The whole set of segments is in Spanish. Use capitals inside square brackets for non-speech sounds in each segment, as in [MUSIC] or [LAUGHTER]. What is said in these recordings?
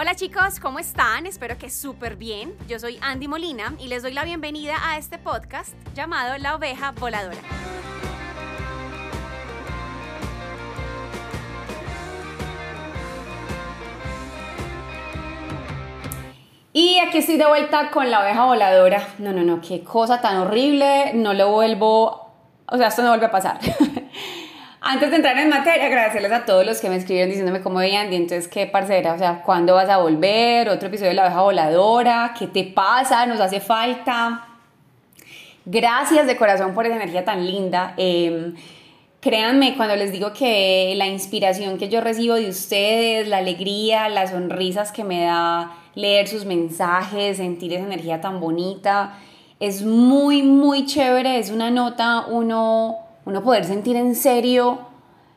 Hola chicos, ¿cómo están? Espero que súper bien. Yo soy Andy Molina y les doy la bienvenida a este podcast llamado La Oveja Voladora. Y aquí estoy de vuelta con la oveja voladora. No, no, no, qué cosa tan horrible. No lo vuelvo, o sea, esto no vuelve a pasar. [LAUGHS] Antes de entrar en materia, agradecerles a todos los que me escribieron diciéndome cómo veían, y entonces qué parcera, o sea, ¿cuándo vas a volver? Otro episodio de La Oveja Voladora, ¿qué te pasa? ¿Nos hace falta? Gracias de corazón por esa energía tan linda. Em, créanme cuando les digo que la inspiración que yo recibo de ustedes, la alegría, las sonrisas que me da leer sus mensajes, sentir esa energía tan bonita, es muy, muy chévere, es una nota, uno uno poder sentir en serio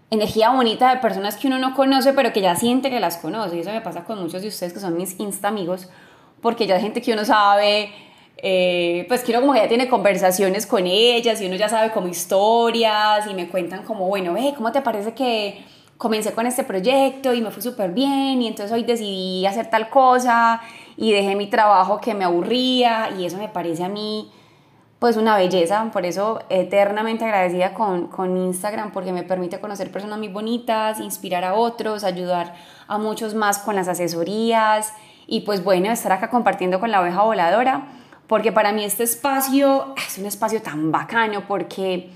energía bonita de personas que uno no conoce, pero que ya siente que las conoce. Y eso me pasa con muchos de ustedes que son mis insta amigos, porque ya hay gente que uno sabe, eh, pues quiero como que ya tiene conversaciones con ellas y uno ya sabe como historias y me cuentan como, bueno, ve, ¿cómo te parece que comencé con este proyecto y me fue súper bien y entonces hoy decidí hacer tal cosa y dejé mi trabajo que me aburría y eso me parece a mí pues una belleza, por eso eternamente agradecida con, con, Instagram porque me permite conocer personas muy bonitas, inspirar a otros, ayudar a muchos más con las asesorías. Y pues bueno, estar acá compartiendo con la oveja voladora, porque para mí este espacio es un espacio tan bacano porque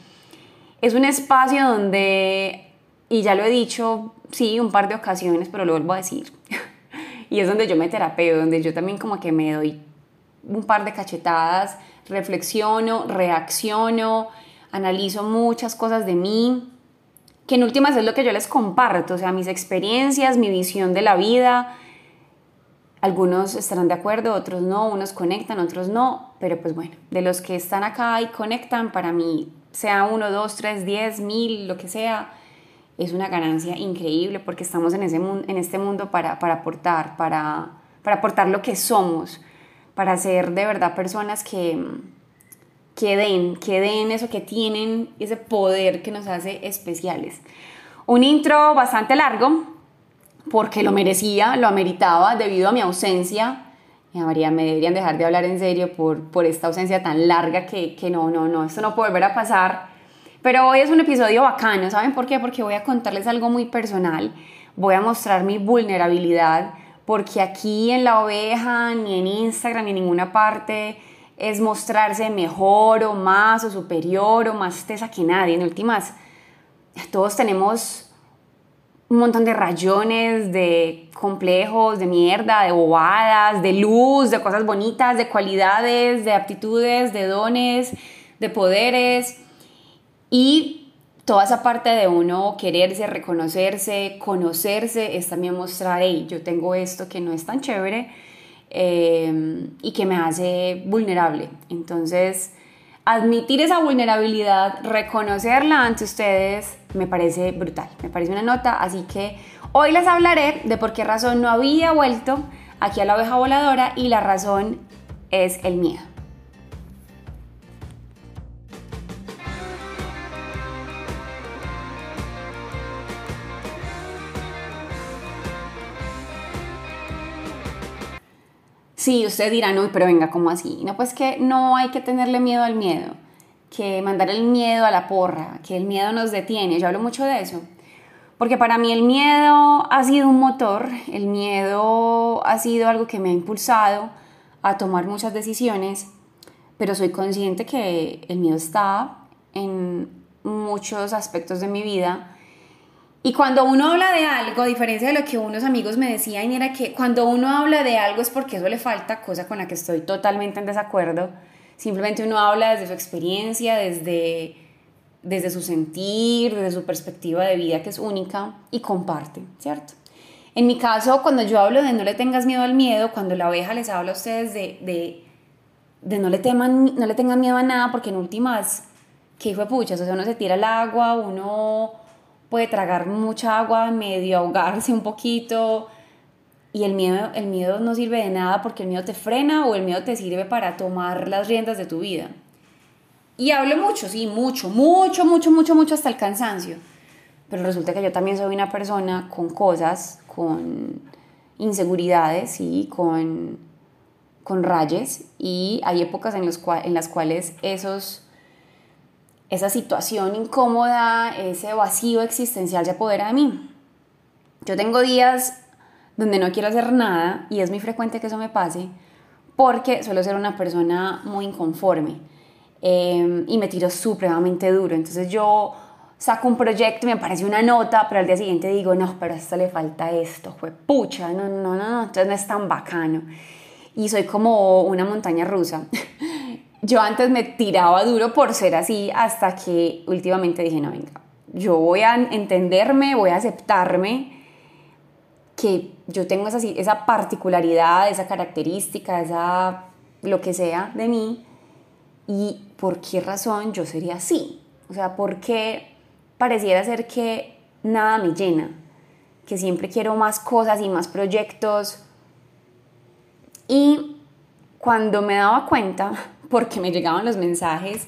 es un espacio donde, y ya lo he dicho, sí, un par de ocasiones, pero lo vuelvo a decir, [LAUGHS] y es donde yo me terapeo, donde yo también como que me doy un par de cachetadas reflexiono, reacciono, analizo muchas cosas de mí, que en últimas es lo que yo les comparto, o sea, mis experiencias, mi visión de la vida. Algunos estarán de acuerdo, otros no, unos conectan, otros no, pero pues bueno, de los que están acá y conectan, para mí, sea uno, dos, tres, diez, mil, lo que sea, es una ganancia increíble porque estamos en, ese, en este mundo para, para aportar, para, para aportar lo que somos para ser de verdad personas que, que den, eso que tienen, ese poder que nos hace especiales. Un intro bastante largo, porque lo merecía, lo ameritaba debido a mi ausencia. María, me deberían dejar de hablar en serio por, por esta ausencia tan larga que, que no, no, no, esto no puede volver a pasar. Pero hoy es un episodio bacano, ¿saben por qué? Porque voy a contarles algo muy personal, voy a mostrar mi vulnerabilidad, porque aquí en la oveja, ni en Instagram, ni en ninguna parte es mostrarse mejor o más o superior o más tesa que nadie. En últimas, todos tenemos un montón de rayones, de complejos, de mierda, de bobadas, de luz, de cosas bonitas, de cualidades, de aptitudes, de dones, de poderes. Y toda esa parte de uno quererse, reconocerse, conocerse, es también mostrar, hey, yo tengo esto que no es tan chévere em, y que me hace vulnerable. Entonces, admitir esa vulnerabilidad, reconocerla ante ustedes, me parece brutal, me parece una nota, así que hoy les hablaré de por qué razón no había vuelto aquí a la oveja voladora y la razón es el miedo. Sí, usted dirá, no, pero venga, ¿cómo así? No, pues que no hay que tenerle miedo al miedo, que mandar el miedo a la porra, que el miedo nos detiene. Yo hablo mucho de eso. Porque para mí el miedo ha sido un motor, el miedo ha sido algo que me ha impulsado a tomar muchas decisiones, pero soy consciente que el miedo está en muchos aspectos de mi vida y cuando uno habla de algo, a diferencia de lo que unos amigos me decían, era que cuando uno habla de algo es porque eso le falta, cosa con la que estoy totalmente en desacuerdo. Simplemente uno habla desde su experiencia, desde, desde su sentir, desde su perspectiva de vida que es única y comparte, ¿cierto? En mi caso, cuando yo hablo de no le tengas miedo al miedo, cuando la oveja les habla a ustedes de, de, de no, le teman, no le tengan miedo a nada, porque en últimas, ¿qué fue puchas? O sea, uno se tira al agua, uno puede tragar mucha agua, medio ahogarse un poquito. Y el miedo, el miedo no sirve de nada porque el miedo te frena o el miedo te sirve para tomar las riendas de tu vida. Y hablo mucho, sí, mucho, mucho, mucho, mucho, mucho hasta el cansancio. Pero resulta que yo también soy una persona con cosas, con inseguridades y con, con rayes y hay épocas en, los en las cuales esos, esa situación incómoda, ese vacío existencial se apodera de mí. Yo tengo días donde no quiero hacer nada y es muy frecuente que eso me pase porque suelo ser una persona muy inconforme em, y me tiro supremamente duro. Entonces yo saco un proyecto y me parece una nota, pero al día siguiente digo, no, pero a esto le falta esto, fue pucha, no, no, no, no, entonces no es tan bacano. Y soy como una montaña rusa. [LAUGHS] yo antes me tiraba duro por ser así hasta que últimamente dije, no, venga, yo voy a entenderme, voy a aceptarme que yo tengo esa, esa particularidad, esa característica, esa lo que sea de mí y por qué razón yo sería así. O sea, por qué pareciera ser que nada me llena, que siempre quiero más cosas y más proyectos. Y cuando me daba cuenta, porque me llegaban los mensajes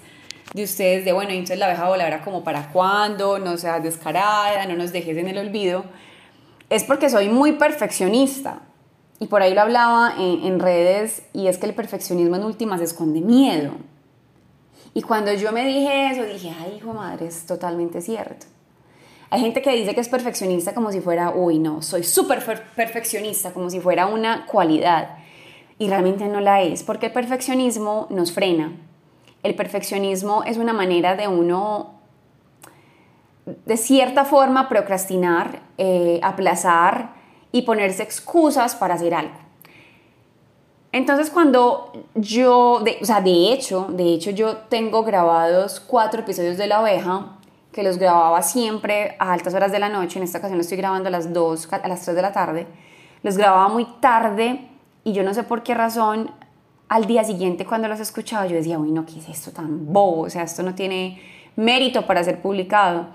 de ustedes de, bueno, entonces la abeja voladora como para cuándo, no seas descarada, no nos dejes en el olvido, es porque soy muy perfeccionista. Y por ahí lo hablaba en, redes y es que el perfeccionismo en últimas esconde miedo. Y cuando yo me dije eso, dije, ay, hijo madre, es totalmente cierto. Hay gente que dice que es perfeccionista como si fuera, uy, no, soy súper perfeccionista, como si fuera una cualidad. Y realmente no la es, porque el perfeccionismo nos frena. El perfeccionismo es una manera de uno de cierta forma procrastinar, eh, aplazar y ponerse excusas para hacer algo. Entonces cuando yo, de, o sea, de hecho, de hecho yo tengo grabados cuatro episodios de La Oveja que los grababa siempre a altas horas de la noche, en esta ocasión los estoy grabando a las 2, a las 3 de la tarde, los grababa muy tarde y yo no sé por qué razón al día siguiente cuando los escuchaba yo decía, uy, no, ¿qué es esto tan bobo? O sea, esto no tiene mérito para ser publicado.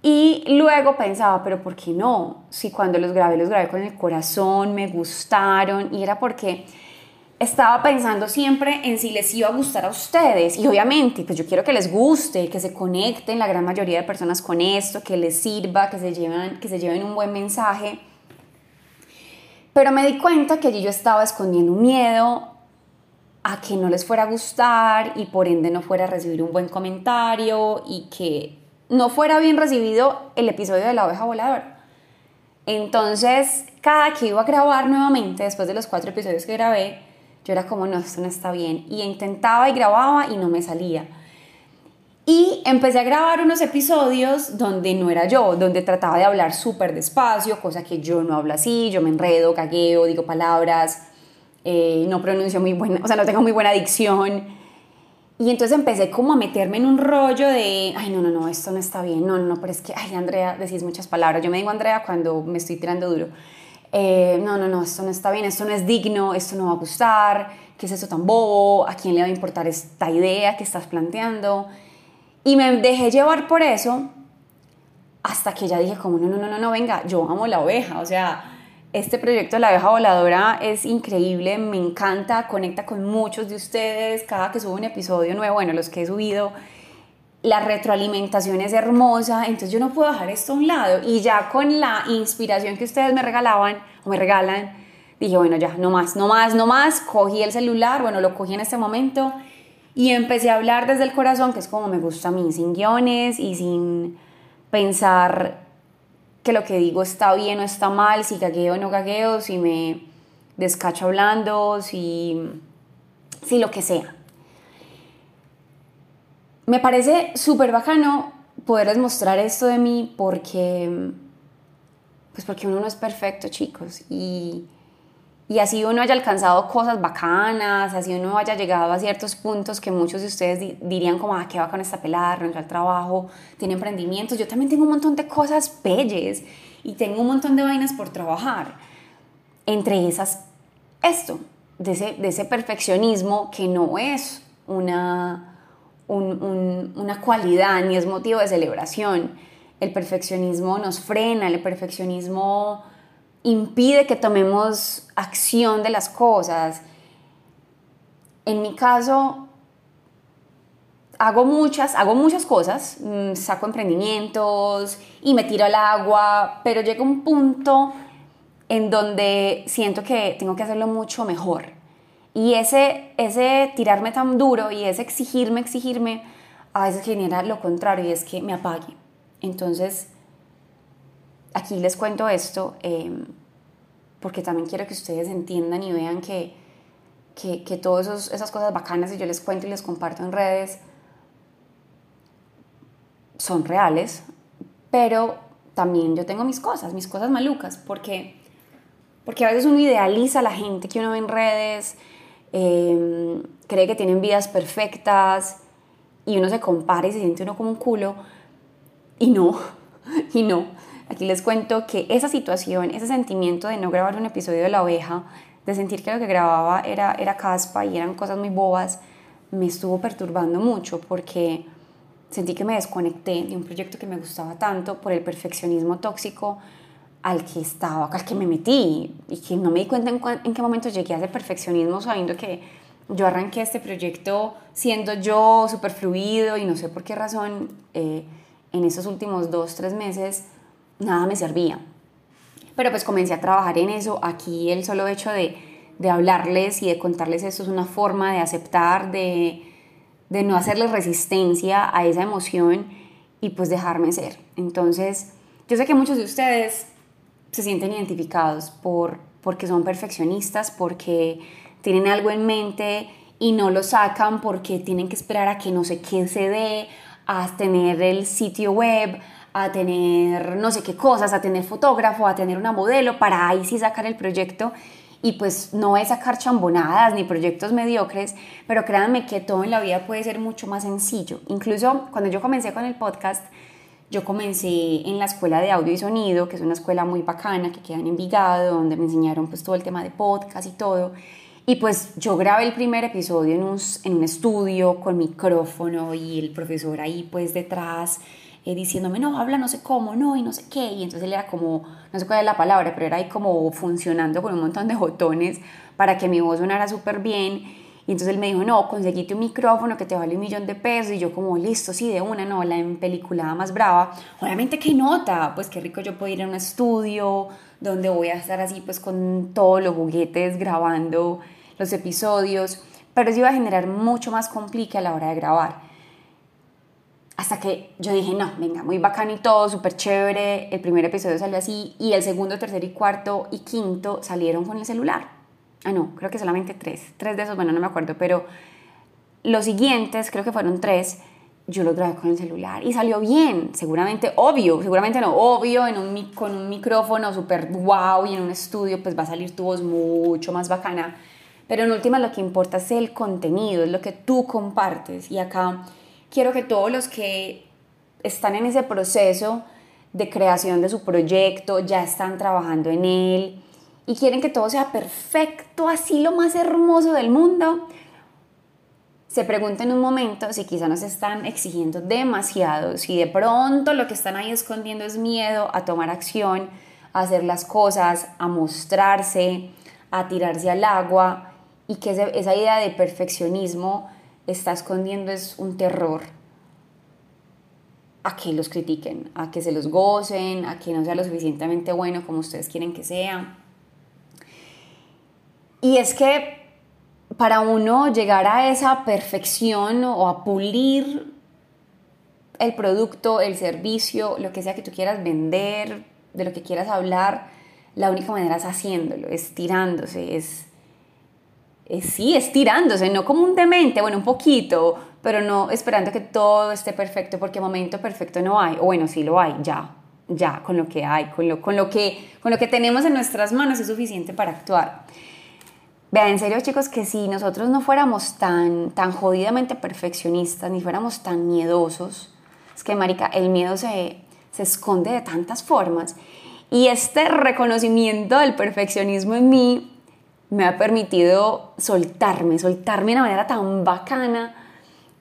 Y luego pensaba, pero ¿por qué no? Si cuando los grabé, los grabé con el corazón, me gustaron, y era porque estaba pensando siempre en si les iba a gustar a ustedes. Y obviamente, pues yo quiero que les guste, que se conecten la gran mayoría de personas con esto, que les sirva, que se lleven, que se lleven un buen mensaje. Pero me di cuenta que yo estaba escondiendo un miedo a que no les fuera a gustar y por ende no fuera a recibir un buen comentario y que no fuera bien recibido el episodio de la oveja voladora. Entonces, cada que iba a grabar nuevamente, después de los cuatro episodios que grabé, yo era como, no, esto no está bien. Y intentaba y grababa y no me salía. Y empecé a grabar unos episodios donde no era yo, donde trataba de hablar súper despacio, cosa que yo no hablo así, yo me enredo, cagueo, digo palabras, eh, no pronuncio muy buena, o sea, no tengo muy buena dicción. Y entonces empecé como a meterme en un rollo de, ay, no, no, no, esto no está bien, no, no, pero es que, ay, Andrea, decís muchas palabras. Yo me digo Andrea cuando me estoy tirando duro. Eh, no, no, no, esto no está bien, esto no es digno, esto no va a gustar, ¿qué es eso tan bobo? ¿A quién le va a importar esta idea que estás planteando? Y me dejé llevar por eso hasta que ya dije como, no, no, no, no, no, venga, yo amo la oveja, o sea, este proyecto de la abeja voladora es increíble, me encanta, conecta con muchos de ustedes. Cada que subo un episodio nuevo, bueno, los que he subido, la retroalimentación es hermosa, entonces yo no puedo dejar esto a un lado. Y ya con la inspiración que ustedes me regalaban o me regalan, dije, bueno, ya, no más, no más, no más. Cogí el celular, bueno, lo cogí en este momento y empecé a hablar desde el corazón, que es como me gusta a mí, sin guiones y sin pensar que lo que digo está bien o está mal, si gagueo o no gagueo, si me descacho hablando, si, si lo que sea. Me parece súper bacano poderles mostrar esto de mí porque, pues porque uno no es perfecto, chicos, y y así uno haya alcanzado cosas bacanas, así uno haya llegado a ciertos puntos que muchos de ustedes dirían como, ah, qué esta pelada, renunció al trabajo, tiene emprendimientos. Yo también tengo un montón de cosas belles y tengo un montón de vainas por trabajar. Entre esas, esto, de ese, de ese perfeccionismo que no es una, una cualidad ni es motivo de celebración. El perfeccionismo nos frena, el perfeccionismo impide que tomemos acción de las cosas. En mi caso, hago muchas, hago muchas cosas, mm, saco emprendimientos y me tiro al agua, pero llega un punto en donde siento que tengo que hacerlo mucho mejor. Y ese, ese tirarme tan duro y ese exigirme, exigirme, a veces genera lo contrario y es que me apague. Entonces, aquí les cuento esto em, porque también quiero que ustedes entiendan y vean que, que, todas esas cosas bacanas que yo les cuento y les comparto en redes son reales, pero también yo tengo mis cosas, mis cosas malucas, porque, porque a veces uno idealiza a la gente que uno ve en redes, em, cree que tienen vidas perfectas y uno se compara y se siente uno como un culo y no, [LAUGHS] y no. Aquí les cuento que esa situación, ese sentimiento de no grabar un episodio de La Oveja, de sentir que lo que grababa era, era caspa y eran cosas muy bobas, me estuvo perturbando mucho porque sentí que me desconecté de un proyecto que me gustaba tanto por el perfeccionismo tóxico al que estaba, al que me metí y que no me di cuenta en, qué momento llegué a ese perfeccionismo sabiendo que yo arranqué este proyecto siendo yo súper fluido y no sé por qué razón eh, en esos últimos dos, tres meses nada me servía. Pero pues comencé a trabajar en eso. Aquí el solo hecho de, de hablarles y de contarles eso es una forma de aceptar, de, de no hacerle resistencia a esa emoción y pues dejarme ser. Entonces, yo sé que muchos de ustedes se sienten identificados por, porque son perfeccionistas, porque tienen algo en mente y no lo sacan porque tienen que esperar a que no sé qué se dé, a tener el sitio web, a tener no sé qué cosas, a tener fotógrafo, a tener una modelo para ahí sí sacar el proyecto y pues no es sacar chambonadas ni proyectos mediocres, pero créanme que todo en la vida puede ser mucho más sencillo. Incluso cuando yo comencé con el podcast, yo comencé en la escuela de audio y sonido, que es una escuela muy bacana que queda en Envigado, donde me enseñaron pues todo el tema de podcast y todo. Y pues yo grabé el primer episodio en un, en un estudio con micrófono y el profesor ahí pues detrás eh, diciéndome, no, habla no sé cómo, no, y no sé qué. Y entonces él era como, no sé cuál es la palabra, pero era ahí como funcionando con un montón de botones para que mi voz sonara súper bien. Y entonces él me dijo, no, conseguiste un micrófono que te vale un millón de pesos. Y yo como, listo, sí, de una, no, la en peliculada más brava. Obviamente, ¿qué nota? Pues qué rico yo puedo ir a un estudio donde voy a estar así pues con todos los juguetes grabando los episodios. Pero eso iba a generar mucho más complique a la hora de grabar. Hasta que yo dije, no, venga, muy bacano y todo, súper chévere. El primer episodio salió así y el segundo, tercer y cuarto y quinto salieron con el celular. Ah, no, creo que solamente tres. Tres de esos, bueno, no me acuerdo, pero los siguientes, creo que fueron tres, yo los grabé con el celular y salió bien, seguramente obvio, seguramente no, obvio, en un, con un micrófono súper wow y en un estudio pues va a salir tu voz mucho más bacana, pero en última lo que importa es el contenido, es lo que tú compartes y acá quiero que todos los que están en ese proceso de creación de su proyecto, ya están trabajando en él y quieren que todo sea perfecto, así lo más hermoso del mundo, se pregunten un momento si quizá nos están exigiendo demasiado, si de pronto lo que están ahí escondiendo es miedo a tomar acción, a hacer las cosas, a mostrarse, a tirarse al agua y que esa idea de perfeccionismo está escondiendo es un terror a que los critiquen, a que se los gocen, a que no sea lo suficientemente bueno como ustedes quieren que sea. Y es que para uno llegar a esa perfección o a pulir el producto, el servicio, lo que sea que tú quieras vender, de lo que quieras hablar, la única manera es haciéndolo, es tirándose, es eh, sí, estirándose, no como un demente, bueno, un poquito, pero no esperando que todo esté perfecto, porque momento perfecto no hay, o bueno, sí lo hay, ya, ya, con lo que hay, con lo, con lo, que, con lo que tenemos en nuestras manos es suficiente para actuar. Vean, en serio chicos, que si nosotros no fuéramos tan, tan jodidamente perfeccionistas, ni fuéramos tan miedosos, es que, Marica, el miedo se, se esconde de tantas formas. Y este reconocimiento del perfeccionismo en mí me ha permitido soltarme, soltarme de una manera tan bacana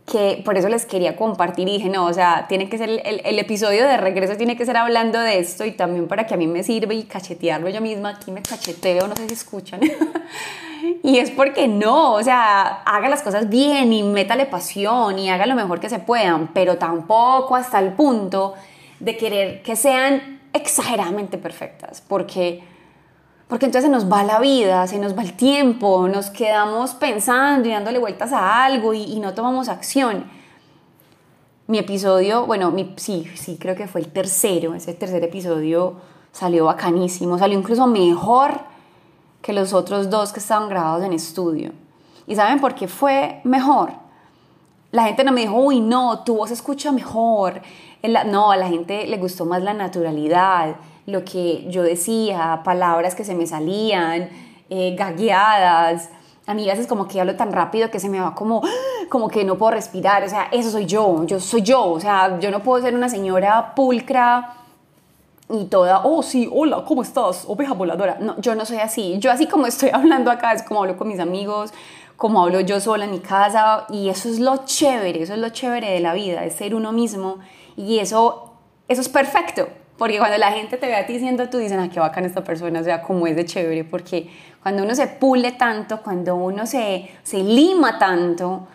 que por eso les quería compartir y dije, no, o sea, tiene que ser el, el, episodio de regreso, tiene que ser hablando de esto y también para que a mí me sirva y cachetearlo yo misma, aquí me cacheteo, no sé si escuchan. [LAUGHS] y es porque no, o sea, haga las cosas bien y métale pasión y haga lo mejor que se puedan, pero tampoco hasta el punto de querer que sean exageradamente perfectas, porque porque entonces se nos va la vida, se nos va el tiempo, nos quedamos pensando y dándole vueltas a algo y, no tomamos acción. Mi episodio, bueno, mi, sí, sí, creo que fue el tercero, ese tercer episodio salió bacanísimo, salió incluso mejor que los otros dos que estaban grabados en estudio. ¿Y saben por qué fue mejor? La gente no me dijo, uy, no, tu voz escucha mejor. No, a la gente le gustó más la naturalidad, lo que yo decía, palabras que se me salían, eh, gagueadas. A mí veces como que hablo tan rápido que se me va como, [GASPS] como que no puedo respirar. O sea, eso soy yo, yo soy yo. O sea, yo no puedo ser una señora pulcra y toda, oh sí, hola, ¿cómo estás? Oveja voladora. No, yo no soy así. Yo así como estoy [LAUGHS] hablando acá, es como hablo con mis amigos, como hablo yo sola en mi casa. Y eso es lo chévere, eso es lo chévere de la vida, es ser uno mismo. Y eso, eso es perfecto. Porque cuando la gente te ve a ti diciendo, tú dices, ah, qué bacán esta persona, o sea, como es de chévere. Porque cuando uno se pule tanto, cuando uno se, se lima tanto,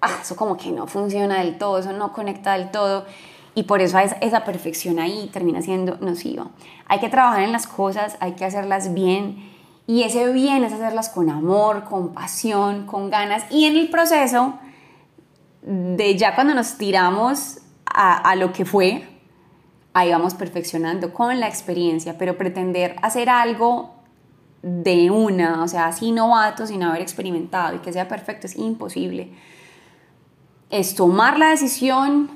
ah, eso como que no funciona del todo, eso no conecta del todo y por eso esa perfección ahí termina siendo nociva. Hay que trabajar en las cosas, hay que hacerlas bien y ese bien es hacerlas con amor, con pasión, con ganas y en el proceso de ya cuando nos tiramos a, a lo que fue, ahí vamos perfeccionando con la experiencia, pero pretender hacer algo de una, o sea, así novato, sin haber experimentado y que sea perfecto, es imposible. Es tomar la decisión,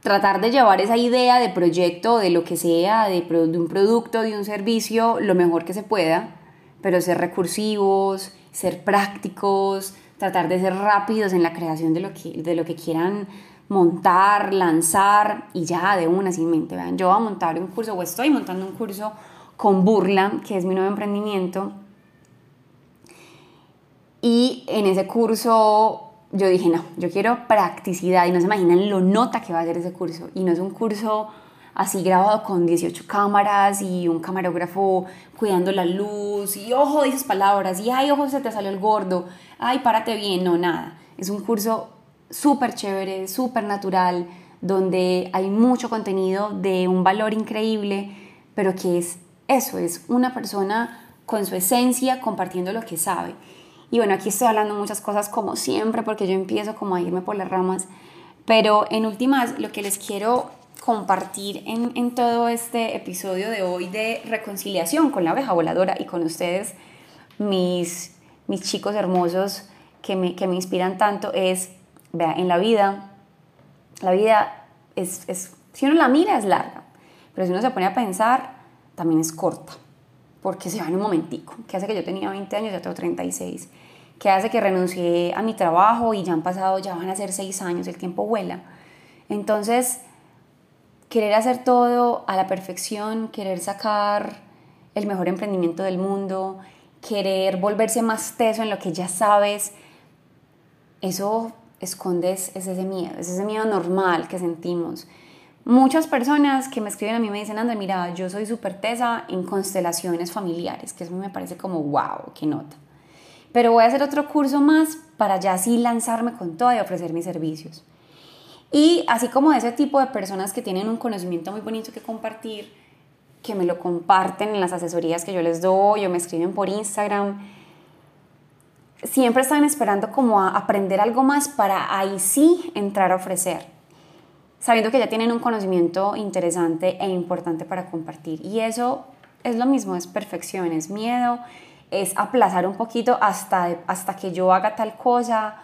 tratar de llevar esa idea de proyecto, de lo que sea, de, un producto, de un servicio, lo mejor que se pueda, pero ser recursivos, ser prácticos, tratar de ser rápidos en la creación de lo que, de lo que quieran montar, lanzar y ya de una sin mente. Vean, yo voy a montar un curso o estoy montando un curso con Burla, que es mi nuevo emprendimiento. Y en ese curso yo dije, no, yo quiero practicidad y no se imaginan lo nota que va a ser ese curso. Y no es un curso así grabado con 18 cámaras y un camarógrafo cuidando la luz y ojo dices palabras y ay, ojo se te salió el gordo, ay, párate bien, no, nada. Es un curso súper chévere, súper natural, donde hay mucho contenido de un valor increíble, pero que es eso, es una persona con su esencia compartiendo lo que sabe. Y bueno, aquí estoy hablando muchas cosas como siempre porque yo empiezo como a irme por las ramas. Pero en últimas, lo que les quiero compartir en, en todo este episodio de hoy de reconciliación con la abeja voladora y con ustedes, mis, mis chicos hermosos que me, que me inspiran tanto, es, vea, en la vida, la vida es, es, si uno la mira es larga, pero si uno se pone a pensar, también es corta porque se va en un momentico, que hace que yo tenía 20 años, ya tengo 36, que hace que renuncié a mi trabajo y ya han pasado, ya van a ser 6 años, el tiempo vuela. Entonces, querer hacer todo a la perfección, querer sacar el mejor emprendimiento del mundo, querer volverse más teso en lo que ya sabes, eso esconde es ese miedo, es ese miedo normal que sentimos Muchas personas que me escriben a mí me dicen, André, mira, yo soy súper tesa en constelaciones familiares, que eso me parece como, wow, qué nota. Pero voy a hacer otro curso más para ya así lanzarme con todo y ofrecer mis servicios. Y así como ese tipo de personas que tienen un conocimiento muy bonito que compartir, que me lo comparten en las asesorías que yo les doy o me escriben por Instagram, siempre están esperando como a aprender algo más para ahí sí entrar a ofrecer sabiendo que ya tienen un conocimiento interesante e importante para compartir. Y eso es lo mismo, es perfección, es miedo, es aplazar un poquito hasta, hasta que yo haga tal cosa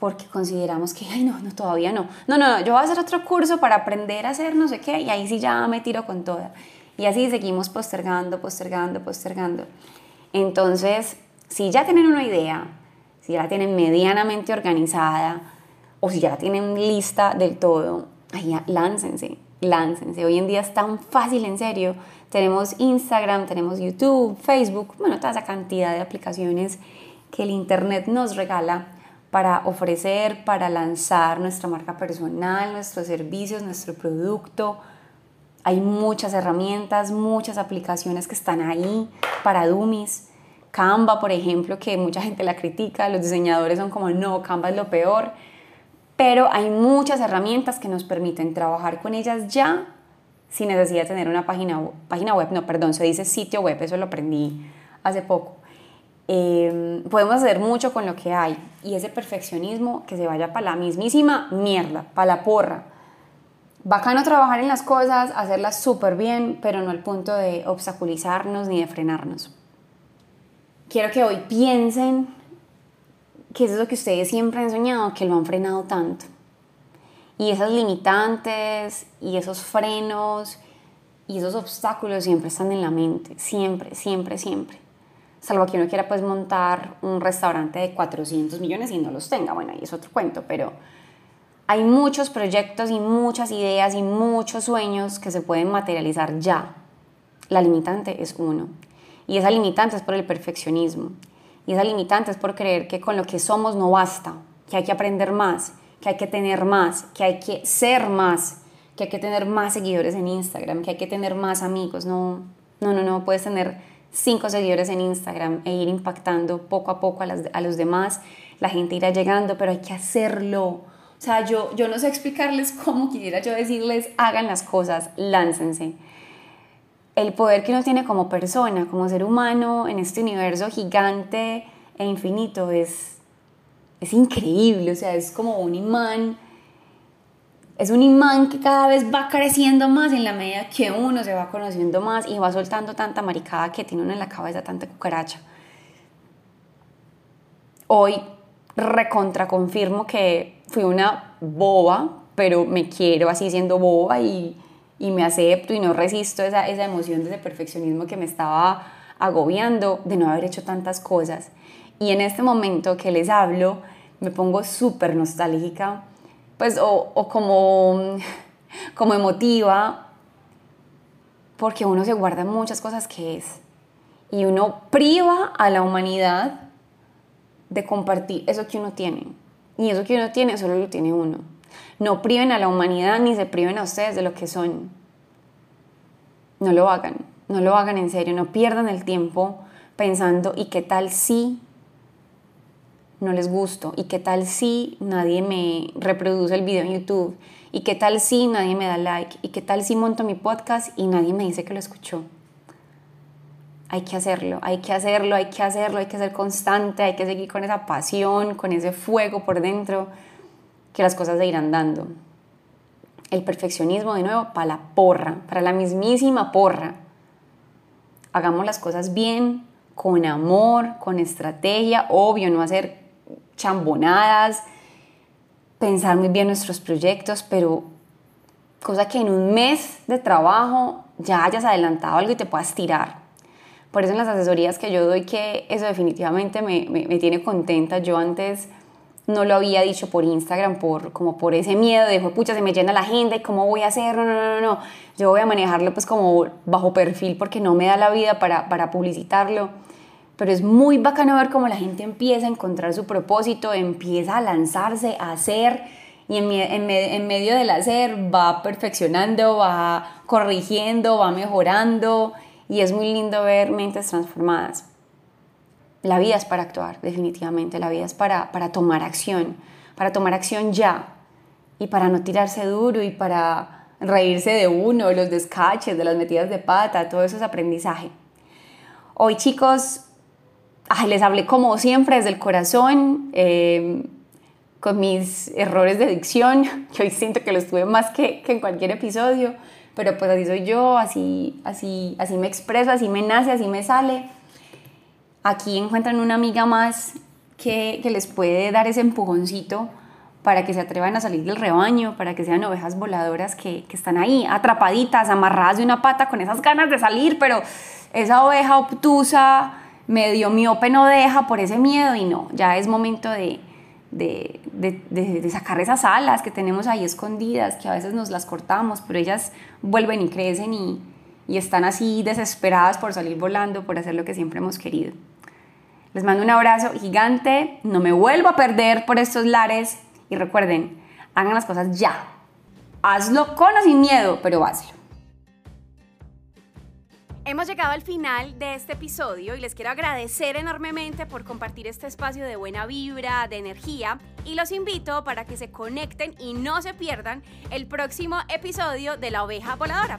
porque consideramos que, ay, no, no, todavía no. No, no, no, yo voy a hacer otro curso para aprender a hacer no sé qué y ahí sí ya me tiro con toda. Y así seguimos postergando, postergando, postergando. Entonces, si ya tienen una idea, si ya la tienen medianamente organizada o si ya la tienen lista del todo, ay, láncense, láncense. Hoy en día es tan fácil, en serio. Tenemos Instagram, tenemos YouTube, Facebook, bueno, toda esa cantidad de aplicaciones que el Internet nos regala para ofrecer, para lanzar nuestra marca personal, nuestros servicios, nuestro producto. Hay muchas herramientas, muchas aplicaciones que están ahí para dummies. Canva, por ejemplo, que mucha gente la critica, los diseñadores son como, no, Canva es lo peor pero hay muchas herramientas que nos permiten trabajar con ellas ya sin necesidad de tener una página, página web, no, perdón, se dice sitio web, eso lo aprendí hace poco. Em, podemos hacer mucho con lo que hay y ese perfeccionismo que se vaya para la mismísima mierda, para la porra. Bacano trabajar en las cosas, hacerlas súper bien, pero no al punto de obstaculizarnos ni de frenarnos. Quiero que hoy piensen que es lo que ustedes siempre han soñado, que lo han frenado tanto. Y esas limitantes y esos frenos y esos obstáculos siempre están en la mente, siempre, siempre, siempre. Salvo que uno quiera pues montar un restaurante de 400 millones y no los tenga, bueno, ahí es otro cuento, pero hay muchos proyectos y muchas ideas y muchos sueños que se pueden materializar ya. La limitante es uno. Y esa limitante es por el perfeccionismo. Y esa limitante es por creer que con lo que somos no basta, que hay que aprender más, que hay que tener más, que hay que ser más, que hay que tener más seguidores en Instagram, que hay que tener más amigos. No, no, no, no, puedes tener cinco seguidores en Instagram e ir impactando poco a poco a, a los demás. La gente irá llegando, pero hay que hacerlo. O sea, yo, yo no sé explicarles cómo quisiera yo decirles, hagan las cosas, láncense. El poder que uno tiene como persona, como ser humano en este universo gigante e infinito es, es increíble, o sea, es como un imán. Es un imán que cada vez va creciendo más en la medida que uno se va conociendo más y va soltando tanta maricada que tiene uno en la cabeza, tanta cucaracha. Hoy recontra confirmo que fui una boba, pero me quiero así siendo boba y, y me acepto y no resisto esa, esa emoción de ese perfeccionismo que me estaba agobiando de no haber hecho tantas cosas. Y en este momento que les hablo, me pongo súper nostálgica, pues, o, o como, [LAUGHS] como emotiva, porque uno se guarda muchas cosas que es. Y uno priva a la humanidad de compartir eso que uno tiene. Y eso que uno tiene solo lo tiene uno. No priven a la humanidad ni se priven a ustedes de lo que son. No lo hagan, no lo hagan en serio, no pierdan el tiempo pensando, ¿y qué tal si no les gusto? ¿Y qué tal si nadie me reproduce el video en YouTube? ¿Y qué tal si nadie me da like? ¿Y qué tal si monto mi podcast y nadie me dice que lo escuchó? Hay que hacerlo, hay que hacerlo, hay que hacerlo, hay que ser constante, hay que seguir con esa pasión, con ese fuego por dentro, que las cosas se irán dando. El perfeccionismo, de nuevo, para la porra, para la mismísima porra. Hagamos las cosas bien, con amor, con estrategia, obvio, no hacer chambonadas, pensar muy bien nuestros proyectos, pero cosa que en un mes de trabajo ya hayas adelantado algo y te puedas tirar. Por eso en las asesorías que yo doy, que eso definitivamente me, me, tiene contenta. Yo antes no lo había dicho por Instagram, por, como por ese miedo de, pucha, se me llena la agenda y cómo voy a hacer, no, no, no, no. Yo voy a manejarlo pues como bajo perfil porque no me da la vida para, para publicitarlo pero es muy bacano ver cómo la gente empieza a encontrar su propósito, empieza a lanzarse, a hacer, y en, en, medio del hacer va perfeccionando, va corrigiendo, va mejorando, y es muy lindo ver mentes transformadas. La vida es para actuar, definitivamente, la vida es para, para tomar acción, para tomar acción ya, y para no tirarse duro, y para reírse de uno, los descaches, de las metidas de pata, todo eso es aprendizaje. Hoy chicos, les hablé como siempre desde el corazón, em, con mis errores de dicción, que [LAUGHS] hoy siento que los tuve más que, que, en cualquier episodio, pero pues así soy yo, así, así, así me expreso, así me nace, así me sale. Aquí encuentran una amiga más que, que les puede dar ese empujoncito para que se atrevan a salir del rebaño, para que sean ovejas voladoras que, que, están ahí atrapaditas, amarradas de una pata con esas ganas de salir, pero esa oveja obtusa medio miope no deja por ese miedo y no, ya es momento de, de, de, sacar esas alas que tenemos ahí escondidas, que a veces nos las cortamos, pero ellas vuelven y crecen y, y están así desesperadas por salir volando, por hacer lo que siempre hemos querido. Les mando un abrazo gigante, no me vuelvo a perder por estos lares y recuerden, hagan las cosas ya. Hazlo con o sin miedo, pero hazlo. Hemos llegado al final de este episodio y les quiero agradecer enormemente por compartir este espacio de buena vibra, de energía y los invito para que se conecten y no se pierdan el próximo episodio de La Oveja Voladora.